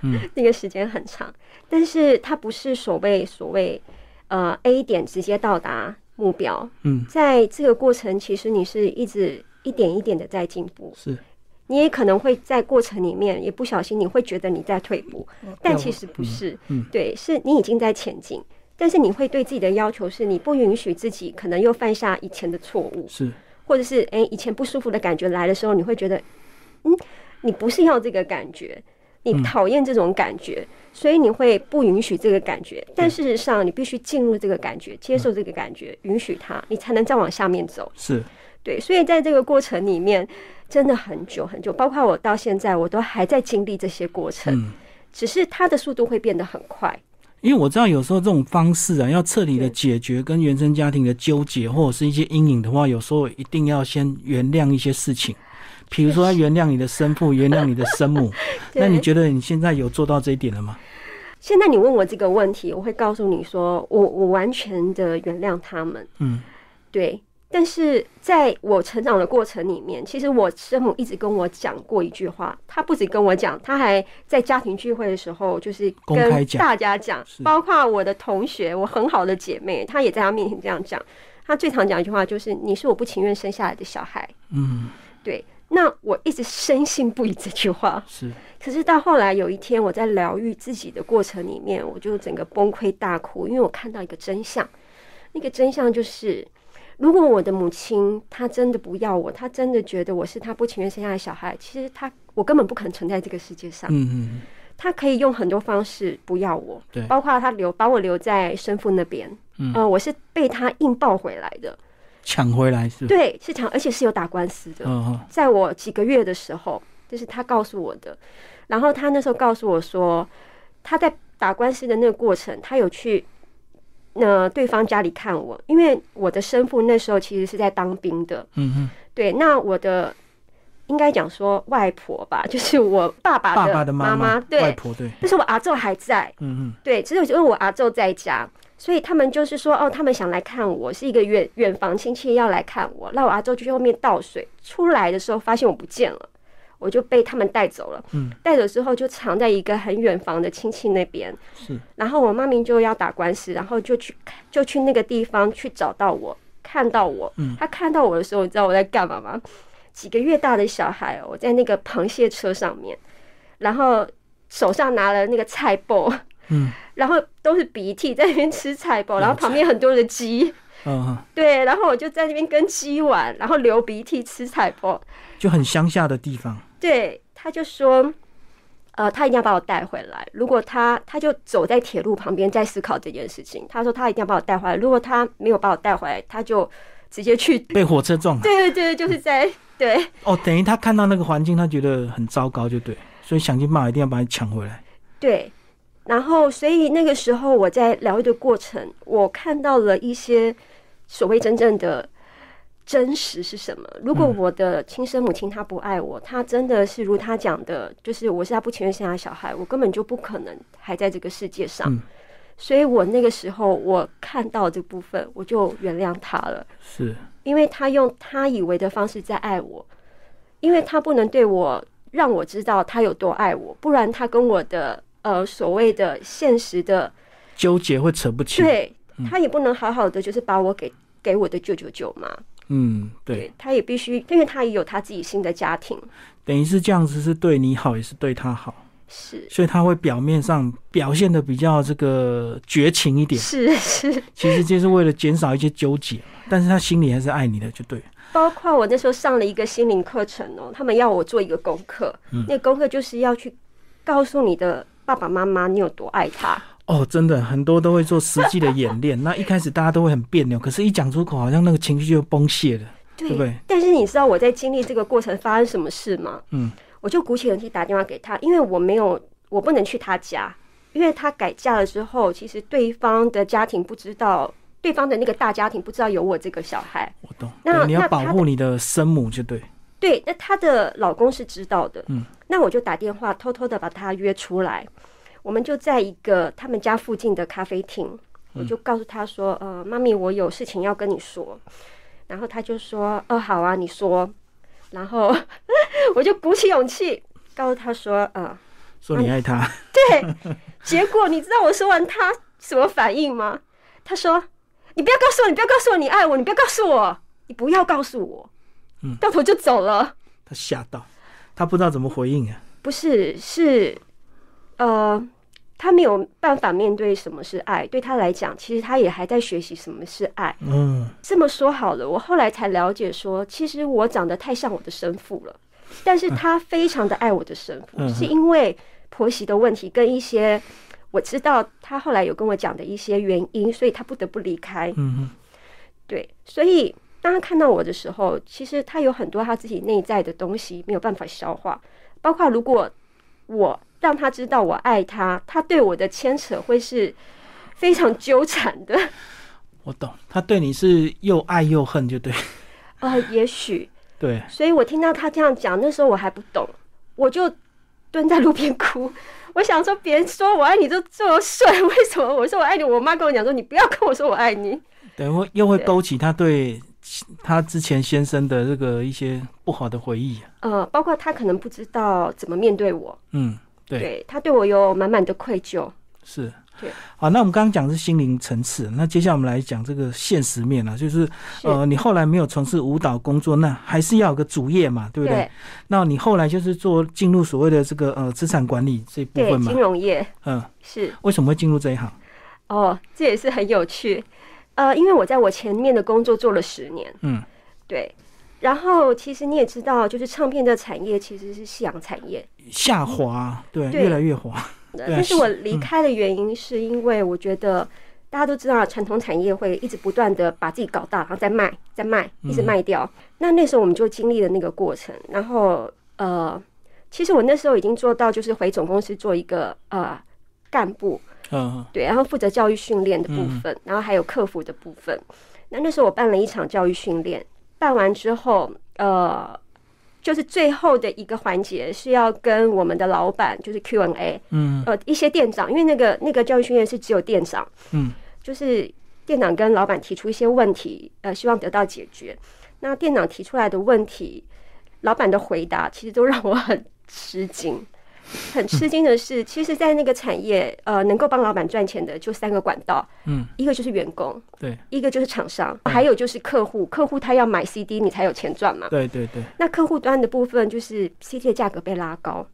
[SPEAKER 1] 嗯，那个时间很长，但是它不是所谓所谓呃 A 点直接到达目标，嗯，在这个过程，其实你是一直一点一点的在进步，
[SPEAKER 2] 是，
[SPEAKER 1] 你也可能会在过程里面也不小心，你会觉得你在退步，但其实不是，嗯，对，是你已经在前进，但是你会对自己的要求是，你不允许自己可能又犯下以前的错误，
[SPEAKER 2] 是。
[SPEAKER 1] 或者是哎，以前不舒服的感觉来的时候，你会觉得，嗯，你不是要这个感觉，你讨厌这种感觉，所以你会不允许这个感觉。但事实上，你必须进入这个感觉，接受这个感觉，允许它，你才能再往下面走。
[SPEAKER 2] 是，
[SPEAKER 1] 对。所以在这个过程里面，真的很久很久，包括我到现在，我都还在经历这些过程，只是它的速度会变得很快。
[SPEAKER 2] 因为我知道有时候这种方式啊，要彻底的解决跟原生家庭的纠结或者是一些阴影的话，有时候一定要先原谅一些事情，比如说要原谅你的生父，原谅你的生母。那你觉得你现在有做到这一点了吗？
[SPEAKER 1] 现在你问我这个问题，我会告诉你说，我我完全的原谅他们。嗯，对。但是在我成长的过程里面，其实我生母一直跟我讲过一句话，她不止跟我讲，她还在家庭聚会的时候，就是跟大家讲，包括我的同学，我很好的姐妹，她也在她面前这样讲。她最常讲一句话就是：“你是我不情愿生下来的小孩。”嗯，对。那我一直深信不疑这句话。
[SPEAKER 2] 是。
[SPEAKER 1] 可是到后来有一天，我在疗愈自己的过程里面，我就整个崩溃大哭，因为我看到一个真相，那个真相就是。如果我的母亲她真的不要我，她真的觉得我是她不情愿生下的小孩，其实她我根本不可能存在这个世界上。嗯嗯，她可以用很多方式不要我，对包括她留把我留在生父那边。嗯，我是被她硬抱回来的。
[SPEAKER 2] 抢回来是？
[SPEAKER 1] 对，是抢，而且是有打官司的。嗯在我几个月的时候，就是他告诉我的。然后他那时候告诉我说，他在打官司的那个过程，他有去那对方家里看我，因为我的生父那时候其实是在当兵的。嗯嗯。对，那我的应该讲说外婆吧，就是我爸爸
[SPEAKER 2] 的妈
[SPEAKER 1] 妈，对，
[SPEAKER 2] 外婆对。
[SPEAKER 1] 但是我阿昼还在。嗯嗯。对，只有因为我阿昼在家。所以他们就是说，哦，他们想来看我，是一个远远房亲戚要来看我。那我阿周就去后面倒水，出来的时候发现我不见了，我就被他们带走了。嗯，带走之后就藏在一个很远房的亲戚那边。
[SPEAKER 2] 是。
[SPEAKER 1] 然后我妈咪就要打官司，然后就去就去那个地方去找到我，看到我。嗯。他看到我的时候，你知道我在干嘛吗？几个月大的小孩，我在那个螃蟹车上面，然后手上拿了那个菜包。嗯。然后都是鼻涕在那边吃菜包，然后旁边很多的鸡，嗯，对，然后我就在那边跟鸡玩，然后流鼻涕吃菜包，
[SPEAKER 2] 就很乡下的地方。
[SPEAKER 1] 对，他就说，呃，他一定要把我带回来。如果他，他就走在铁路旁边在思考这件事情。他说他一定要把我带回来。如果他没有把我带回来，他就直接去
[SPEAKER 2] 被火车撞。
[SPEAKER 1] 对对对，就是在对。
[SPEAKER 2] 哦，等于他看到那个环境，他觉得很糟糕，就对，所以想尽办法一定要把你抢回来。
[SPEAKER 1] 对。然后，所以那个时候我在疗愈的过程，我看到了一些所谓真正的真实是什么。如果我的亲生母亲她不爱我，她真的是如她讲的，就是我是她不情愿生下小孩，我根本就不可能还在这个世界上。所以我那个时候我看到这部分，我就原谅他了。
[SPEAKER 2] 是，
[SPEAKER 1] 因为他用他以为的方式在爱我，因为他不能对我让我知道他有多爱我，不然他跟我的。呃，所谓的现实的
[SPEAKER 2] 纠结会扯不清，
[SPEAKER 1] 对他也不能好好的，就是把我给给我的舅舅舅妈。
[SPEAKER 2] 嗯，对，
[SPEAKER 1] 他也必须，因为他也有他自己新的家庭，
[SPEAKER 2] 等于是这样子，是对你好，也是对他好，
[SPEAKER 1] 是，
[SPEAKER 2] 所以他会表面上表现的比较这个绝情一点，
[SPEAKER 1] 是是，
[SPEAKER 2] 其实就是为了减少一些纠结，但是他心里还是爱你的，就对。
[SPEAKER 1] 包括我那时候上了一个心灵课程哦，他们要我做一个功课，那功课就是要去告诉你的。爸爸妈妈，你有多爱他？
[SPEAKER 2] 哦，真的很多都会做实际的演练。那一开始大家都会很别扭，可是一讲出口，好像那个情绪就崩泄了，对不对？
[SPEAKER 1] 但是你知道我在经历这个过程发生什么事吗？嗯，我就鼓起勇气打电话给他，因为我没有，我不能去他家，因为他改嫁了之后，其实对方的家庭不知道，对方的那个大家庭不知道有我这个小孩。
[SPEAKER 2] 我懂。那你要保护你的生母，就对。
[SPEAKER 1] 对，那她的老公是知道的。嗯，那我就打电话偷偷的把他约出来。我们就在一个他们家附近的咖啡厅，我就告诉他说：“呃，妈咪，我有事情要跟你说。”然后他就说：“哦，好啊，你说。”然后 我就鼓起勇气告诉他说：“呃，
[SPEAKER 2] 说你爱他。”
[SPEAKER 1] 对。结果你知道我说完他什么反应吗？他说：“你不要告诉我，你不要告诉我你爱我，你不要告诉我，你不要告诉我。”嗯，掉头就走了。
[SPEAKER 2] 他吓到，他不知道怎么回应啊。
[SPEAKER 1] 不是，是。呃，他没有办法面对什么是爱，对他来讲，其实他也还在学习什么是爱。嗯，这么说好了，我后来才了解说，其实我长得太像我的生父了，但是他非常的爱我的生父，是因为婆媳的问题跟一些我知道他后来有跟我讲的一些原因，所以他不得不离开。嗯对，所以当他看到我的时候，其实他有很多他自己内在的东西没有办法消化，包括如果我。让他知道我爱他，他对我的牵扯会是非常纠缠的。
[SPEAKER 2] 我懂，他对你是又爱又恨，就对。
[SPEAKER 1] 呃，也许
[SPEAKER 2] 对。
[SPEAKER 1] 所以我听到他这样讲，那时候我还不懂，我就蹲在路边哭。我想说，别人说我爱你就这么顺，为什么我说我爱你？我妈跟我讲说，你不要跟我说我爱你。
[SPEAKER 2] 等会又会勾起他对他之前先生的这个一些不好的回忆。
[SPEAKER 1] 呃，包括他可能不知道怎么面对我。嗯。
[SPEAKER 2] 对，
[SPEAKER 1] 他对我有满满的愧疚。
[SPEAKER 2] 是，
[SPEAKER 1] 对。
[SPEAKER 2] 好，那我们刚刚讲的是心灵层次，那接下来我们来讲这个现实面了，就是呃，你后来没有从事舞蹈工作，那还是要有个主业嘛，对不对？那你后来就是做进入所谓的这个呃资产管理这部分嘛，
[SPEAKER 1] 金融业。嗯，是。
[SPEAKER 2] 为什么会进入这一行？
[SPEAKER 1] 哦，这也是很有趣。呃，因为我在我前面的工作做了十年。嗯，对。然后，其实你也知道，就是唱片的产业其实是夕阳产业
[SPEAKER 2] 下滑，对，越来越滑。
[SPEAKER 1] 但是我离开的原因是因为我觉得大家都知道，传统产业会一直不断的把自己搞大，然后再卖，再卖，一直卖掉。那那时候我们就经历了那个过程。然后呃，其实我那时候已经做到，就是回总公司做一个呃干部，嗯，对，然后负责教育训练的部分，然后还有客服的部分。那那时候我办了一场教育训练，办完之后，呃。就是最后的一个环节是要跟我们的老板，就是 Q&A，嗯，呃，一些店长，因为那个那个教育训练是只有店长，嗯，就是店长跟老板提出一些问题，呃，希望得到解决。那店长提出来的问题，老板的回答其实都让我很吃惊。很吃惊的是，其实，在那个产业，呃，能够帮老板赚钱的就三个管道，嗯，一个就是员工，
[SPEAKER 2] 对，
[SPEAKER 1] 一个就是厂商，还有就是客户。客户他要买 CD，你才有钱赚嘛。
[SPEAKER 2] 对对对。
[SPEAKER 1] 那客户端的部分就是 CD 的价格被拉高。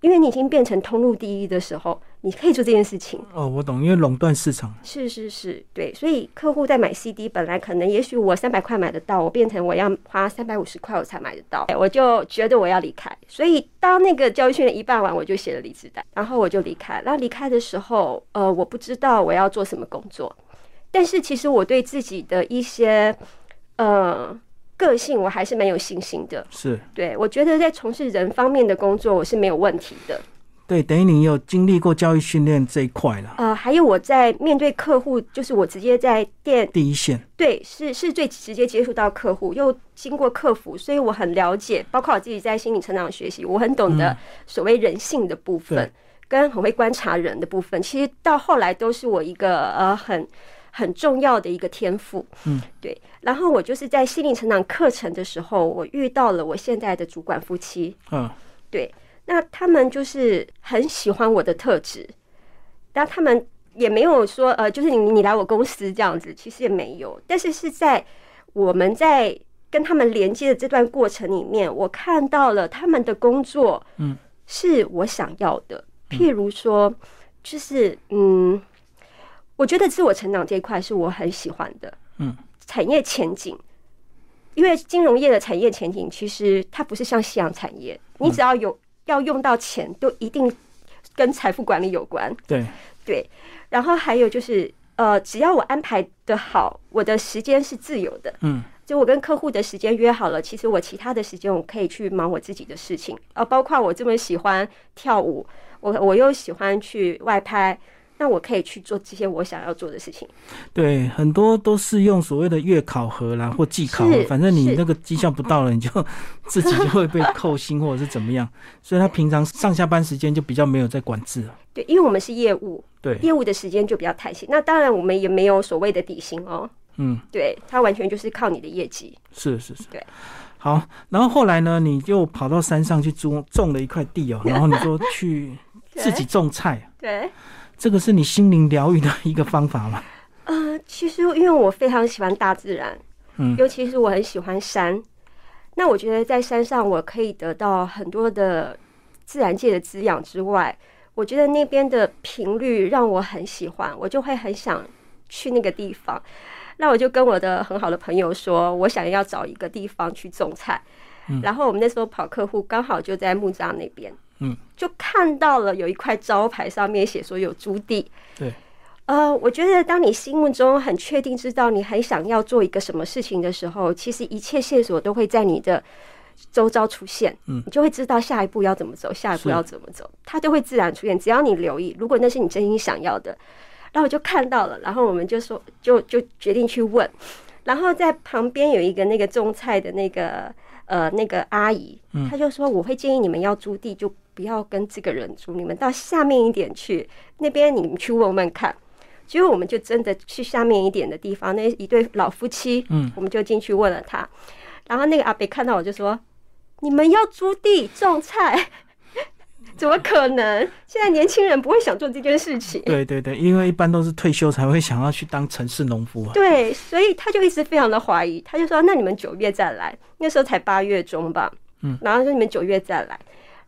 [SPEAKER 1] 因为你已经变成通路第一的时候，你可以做这件事情。
[SPEAKER 2] 哦，我懂，因为垄断市场。
[SPEAKER 1] 是是是，对，所以客户在买 CD，本来可能也许我三百块买得到，我变成我要花三百五十块我才买得到，我就觉得我要离开。所以当那个教育训练一办完，我就写了离职单，然后我就离开。然后离开的时候，呃，我不知道我要做什么工作，但是其实我对自己的一些，呃。个性我还是蛮有信心的，
[SPEAKER 2] 是
[SPEAKER 1] 对我觉得在从事人方面的工作我是没有问题的。
[SPEAKER 2] 对，等于你有经历过教育训练这一块了。
[SPEAKER 1] 呃，还有我在面对客户，就是我直接在店
[SPEAKER 2] 第一线，
[SPEAKER 1] 对，是是最直接接触到客户，又经过客服，所以我很了解，包括我自己在心理成长学习，我很懂得所谓人性的部分，跟很会观察人的部分，其实到后来都是我一个呃很。很重要的一个天赋，嗯，对。然后我就是在心灵成长课程的时候，我遇到了我现在的主管夫妻，嗯，对。那他们就是很喜欢我的特质，但他们也没有说，呃，就是你你来我公司这样子，其实也没有。但是是在我们在跟他们连接的这段过程里面，我看到了他们的工作，嗯，是我想要的。譬如说，就是嗯。我觉得自我成长这一块是我很喜欢的，嗯，产业前景，因为金融业的产业前景其实它不是像夕阳产业，你只要有要用到钱，都一定跟财富管理有关，
[SPEAKER 2] 对
[SPEAKER 1] 对。然后还有就是，呃，只要我安排的好，我的时间是自由的，嗯，就我跟客户的时间约好了，其实我其他的时间我可以去忙我自己的事情，呃，包括我这么喜欢跳舞，我我又喜欢去外拍。那我可以去做这些我想要做的事情。
[SPEAKER 2] 对，很多都是用所谓的月考核啦，或季考核，反正你那个绩效不到了，你就 自己就会被扣薪或者是怎么样。所以他平常上下班时间就比较没有在管制了。
[SPEAKER 1] 对，因为我们是业务，
[SPEAKER 2] 对
[SPEAKER 1] 业务的时间就比较弹性。那当然，我们也没有所谓的底薪哦。嗯，对，他完全就是靠你的业绩。
[SPEAKER 2] 是是是，
[SPEAKER 1] 对。
[SPEAKER 2] 好，然后后来呢，你就跑到山上去种种了一块地哦，然后你说去 自己种菜。
[SPEAKER 1] 对。
[SPEAKER 2] 这个是你心灵疗愈的一个方法吗？
[SPEAKER 1] 呃，其实因为我非常喜欢大自然，嗯，尤其是我很喜欢山。那我觉得在山上我可以得到很多的自然界的滋养之外，我觉得那边的频率让我很喜欢，我就会很想去那个地方。那我就跟我的很好的朋友说，我想要找一个地方去种菜。然后我们那时候跑客户，刚好就在木栅那边。嗯，就看到了有一块招牌，上面写说有租地。
[SPEAKER 2] 对，
[SPEAKER 1] 呃，我觉得当你心目中很确定知道你很想要做一个什么事情的时候，其实一切线索都会在你的周遭出现。嗯，你就会知道下一步要怎么走，下一步要怎么走，它就会自然出现。只要你留意，如果那是你真心想要的，然后我就看到了，然后我们就说，就就决定去问。然后在旁边有一个那个种菜的那个呃那个阿姨，她就说，我会建议你们要租地就。不要跟这个人住，你们到下面一点去，那边你们去问问看。结果我们就真的去下面一点的地方，那一对老夫妻，嗯，我们就进去问了他。然后那个阿北看到我就说：“你们要租地种菜，怎么可能？现在年轻人不会想做这件事情。”
[SPEAKER 2] 对对对，因为一般都是退休才会想要去当城市农夫啊。
[SPEAKER 1] 对，所以他就一直非常的怀疑，他就说：“那你们九月再来，那时候才八月中吧。”嗯，然后说你们九月再来。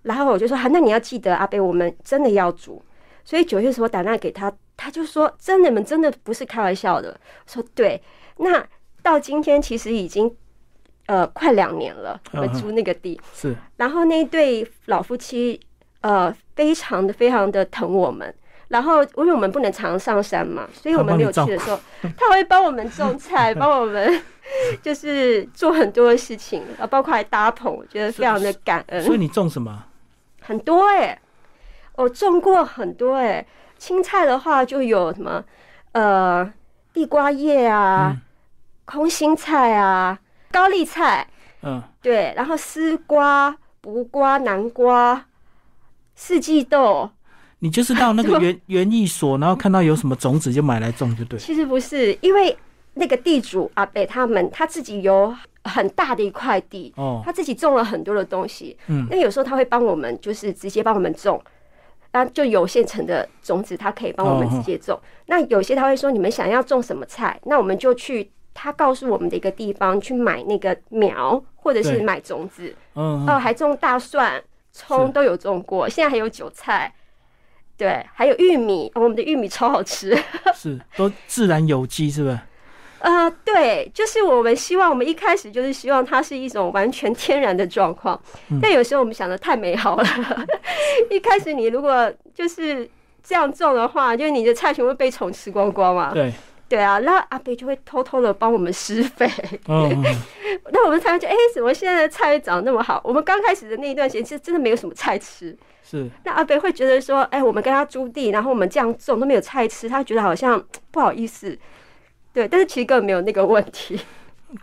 [SPEAKER 1] 然后我就说啊，那你要记得阿贝，我们真的要煮。所以九月时候打电话给他，他就说真的，你们真的不是开玩笑的。说对，那到今天其实已经呃快两年了，我们租那个地
[SPEAKER 2] 是。
[SPEAKER 1] 然后那对老夫妻呃非常的非常的疼我们，然后因为我们不能常上山嘛，所以我们没有去的时候，他会帮我们种菜，帮我们 就是做很多的事情，啊，包括还搭棚，我觉得非常的感恩。
[SPEAKER 2] 所以你种什么？
[SPEAKER 1] 很多哎，我种过很多哎。青菜的话就有什么呃地瓜叶啊、空心菜啊、高丽菜，嗯，对，然后丝瓜、卜瓜、南瓜、四季豆。
[SPEAKER 2] 你就是到那个园园艺所，然后看到有什么种子就买来种，就对。
[SPEAKER 1] 其实不是，因为那个地主阿北他们他自己有很大的一块地，哦，他自己种了很多的东西，嗯，那有时候他会帮我们，就是直接帮我们种，那就有现成的种子，他可以帮我们直接种。那有些他会说，你们想要种什么菜，那我们就去他告诉我们的一个地方去买那个苗，或者是买种子，嗯，哦，还种大蒜、葱都有种过，现在还有韭菜。对，还有玉米，我们的玉米超好吃，
[SPEAKER 2] 是都自然有机，是不是？
[SPEAKER 1] 呃，对，就是我们希望，我们一开始就是希望它是一种完全天然的状况，但有时候我们想的太美好了。一开始你如果就是这样种的话，就是你的菜全会被虫吃光光嘛。
[SPEAKER 2] 对，
[SPEAKER 1] 对啊，那阿北就会偷偷的帮我们施肥。嗯，那我们才会觉得，哎，怎么现在的菜长那么好？我们刚开始的那一段时间，其实真的没有什么菜吃。
[SPEAKER 2] 是，
[SPEAKER 1] 那阿北会觉得说，哎，我们跟他租地，然后我们这样种都没有菜吃，他觉得好像不好意思，对，但是其实根本没有那个问题。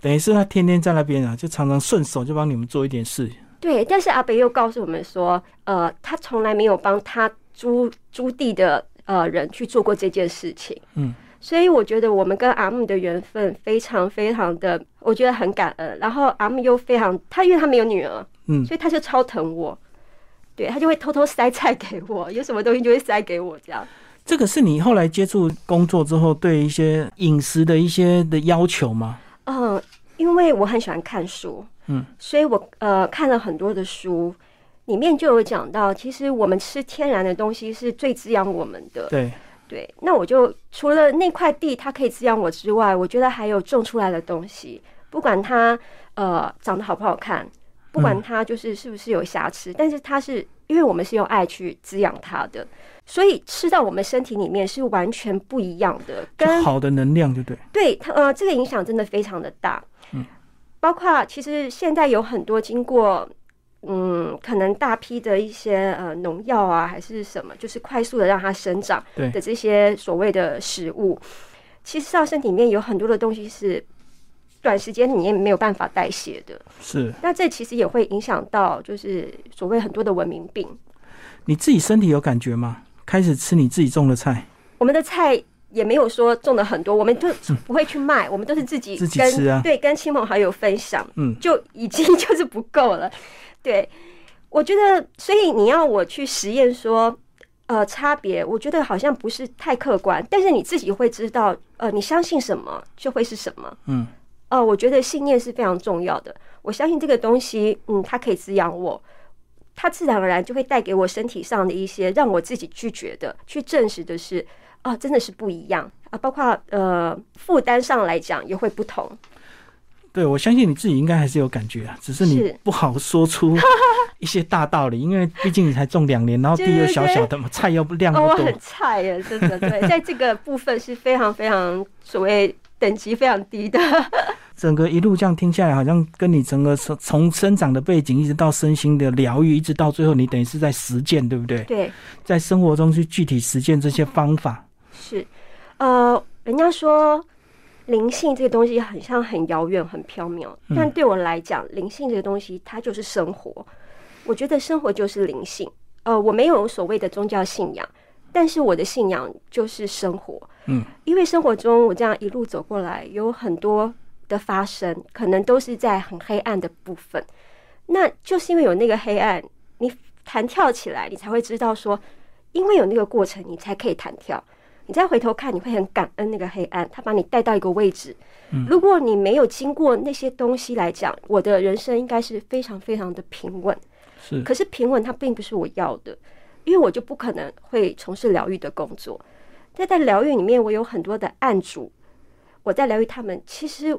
[SPEAKER 2] 等于是他天天在那边啊，就常常顺手就帮你们做一点事。
[SPEAKER 1] 对，但是阿北又告诉我们说，呃，他从来没有帮他租租地的呃人去做过这件事情。嗯，所以我觉得我们跟阿木的缘分非常非常的，我觉得很感恩。然后阿木又非常，他因为他没有女儿，嗯，所以他就超疼我。对他就会偷偷塞菜给我，有什么东西就会塞给我，这样。
[SPEAKER 2] 这个是你后来接触工作之后对一些饮食的一些的要求吗？
[SPEAKER 1] 嗯，因为我很喜欢看书，嗯，所以我呃看了很多的书，里面就有讲到，其实我们吃天然的东西是最滋养我们的。
[SPEAKER 2] 对
[SPEAKER 1] 对，那我就除了那块地它可以滋养我之外，我觉得还有种出来的东西，不管它呃长得好不好看。不管它就是是不是有瑕疵，但是它是因为我们是用爱去滋养它的，所以吃到我们身体里面是完全不一样的，跟
[SPEAKER 2] 好的能量就对。
[SPEAKER 1] 对它呃，这个影响真的非常的大。嗯，包括其实现在有很多经过嗯，可能大批的一些呃农药啊，还是什么，就是快速的让它生长的这些所谓的食物，其实到身体里面有很多的东西是。短时间你也没有办法代谢的，
[SPEAKER 2] 是。
[SPEAKER 1] 那这其实也会影响到，就是所谓很多的文明病。
[SPEAKER 2] 你自己身体有感觉吗？开始吃你自己种的菜？
[SPEAKER 1] 我们的菜也没有说种的很多，我们都不会去卖，我们都是自己
[SPEAKER 2] 自己吃啊。
[SPEAKER 1] 对，跟亲朋好友分享，嗯，就已经就是不够了。对，我觉得，所以你要我去实验说，呃，差别，我觉得好像不是太客观，但是你自己会知道，呃，你相信什么就会是什么，嗯。哦，我觉得信念是非常重要的。我相信这个东西，嗯，它可以滋养我，它自然而然就会带给我身体上的一些让我自己拒绝的、去证实的是，啊，真的是不一样啊。包括呃负担上来讲也会不同。
[SPEAKER 2] 对，我相信你自己应该还是有感觉啊，只是你不好说出 一些大道理，因为毕竟你才种两年，然后地又小小的嘛，菜又不量不多。
[SPEAKER 1] 我很菜耶，真的对，在这个部分是非常非常所谓等级非常低的。
[SPEAKER 2] 整个一路这样听下来，好像跟你整个从从生长的背景，一直到身心的疗愈，一直到最后，你等于是在实践，对不对？
[SPEAKER 1] 对，
[SPEAKER 2] 在生活中去具体实践这些方法。
[SPEAKER 1] 是，呃，人家说灵性这个东西很像很遥远、很飘渺，但对我来讲，灵性这个东西它就是生活。我觉得生活就是灵性。呃，我没有所谓的宗教信仰，但是我的信仰就是生活。嗯，因为生活中我这样一路走过来，有很多。的发生可能都是在很黑暗的部分，那就是因为有那个黑暗，你弹跳起来，你才会知道说，因为有那个过程，你才可以弹跳。你再回头看，你会很感恩那个黑暗，他把你带到一个位置。如果你没有经过那些东西来讲，我的人生应该是非常非常的平稳。
[SPEAKER 2] 是，
[SPEAKER 1] 可是平稳它并不是我要的，因为我就不可能会从事疗愈的工作。但在疗愈里面，我有很多的案主，我在疗愈他们，其实。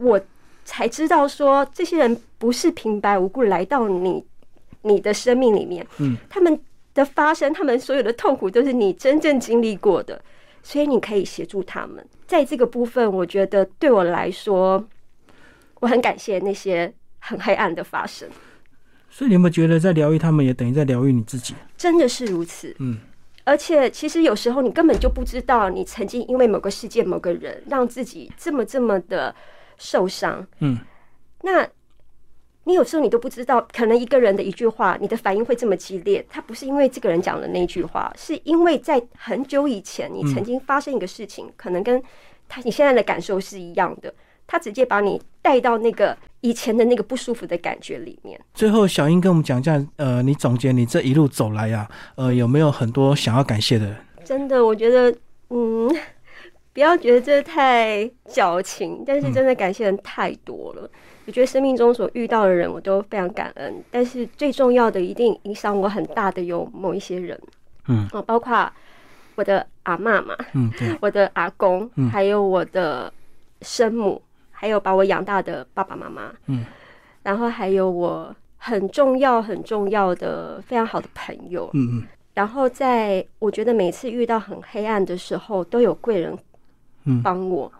[SPEAKER 1] 我才知道说，这些人不是平白无故来到你你的生命里面，嗯，他们的的发生，他们所有的痛苦都是你真正经历过的，所以你可以协助他们。在这个部分，我觉得对我来说，我很感谢那些很黑暗的发生。
[SPEAKER 2] 所以你有没有觉得，在疗愈他们，也等于在疗愈你自己？
[SPEAKER 1] 真的是如此。嗯。而且，其实有时候你根本就不知道，你曾经因为某个事件、某个人，让自己这么这么的受伤。嗯。那。你有时候你都不知道，可能一个人的一句话，你的反应会这么激烈。他不是因为这个人讲的那句话，是因为在很久以前，你曾经发生一个事情，可能跟他你现在的感受是一样的。他直接把你带到那个以前的那个不舒服的感觉里面。
[SPEAKER 2] 最后，小英跟我们讲一下，呃，你总结你这一路走来呀，呃，有没有很多想要感谢的人？
[SPEAKER 1] 真的，我觉得，嗯，不要觉得这太矫情，但是真的感谢人太多了。我觉得生命中所遇到的人，我都非常感恩。但是最重要的，一定影响我很大的有某一些人，嗯，哦，包括我的阿妈嘛，嗯，我的阿公，还有我的生母，还有把我养大的爸爸妈妈，嗯，然后还有我很重要、很重要的非常好的朋友，嗯嗯，然后在我觉得每次遇到很黑暗的时候，都有贵人，嗯，帮我。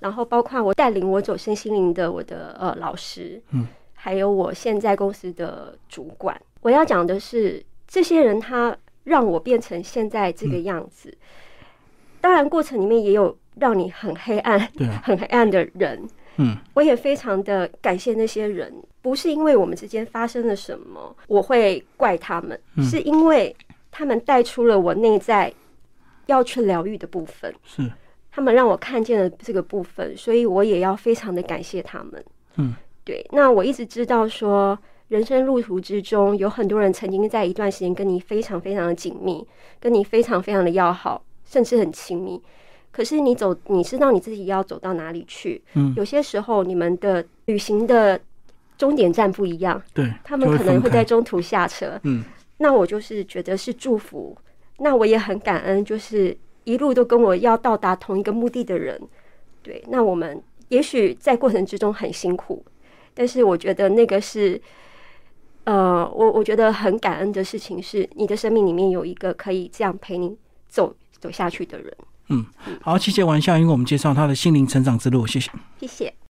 [SPEAKER 1] 然后包括我带领我走身心灵的我的呃老师，嗯，还有我现在公司的主管，我要讲的是这些人他让我变成现在这个样子。当然过程里面也有让你很黑暗、对，很黑暗的人，嗯，我也非常的感谢那些人，不是因为我们之间发生了什么，我会怪他们，是因为他们带出了我内在要去疗愈的部分，
[SPEAKER 2] 是。
[SPEAKER 1] 他们让我看见了这个部分，所以我也要非常的感谢他们。嗯，对。那我一直知道说，人生路途之中有很多人曾经在一段时间跟你非常非常的紧密，跟你非常非常的要好，甚至很亲密。可是你走，你知道你自己要走到哪里去？嗯，有些时候你们的旅行的终点站不一样，
[SPEAKER 2] 对，
[SPEAKER 1] 他们可能会在中途下车。嗯，那我就是觉得是祝福。那我也很感恩，就是。一路都跟我要到达同一个目的的人，对，那我们也许在过程之中很辛苦，但是我觉得那个是，呃，我我觉得很感恩的事情是，你的生命里面有一个可以这样陪你走走下去的人。
[SPEAKER 2] 嗯，好，谢谢王笑，因为我们介绍他的心灵成长之路，谢谢，
[SPEAKER 1] 谢谢。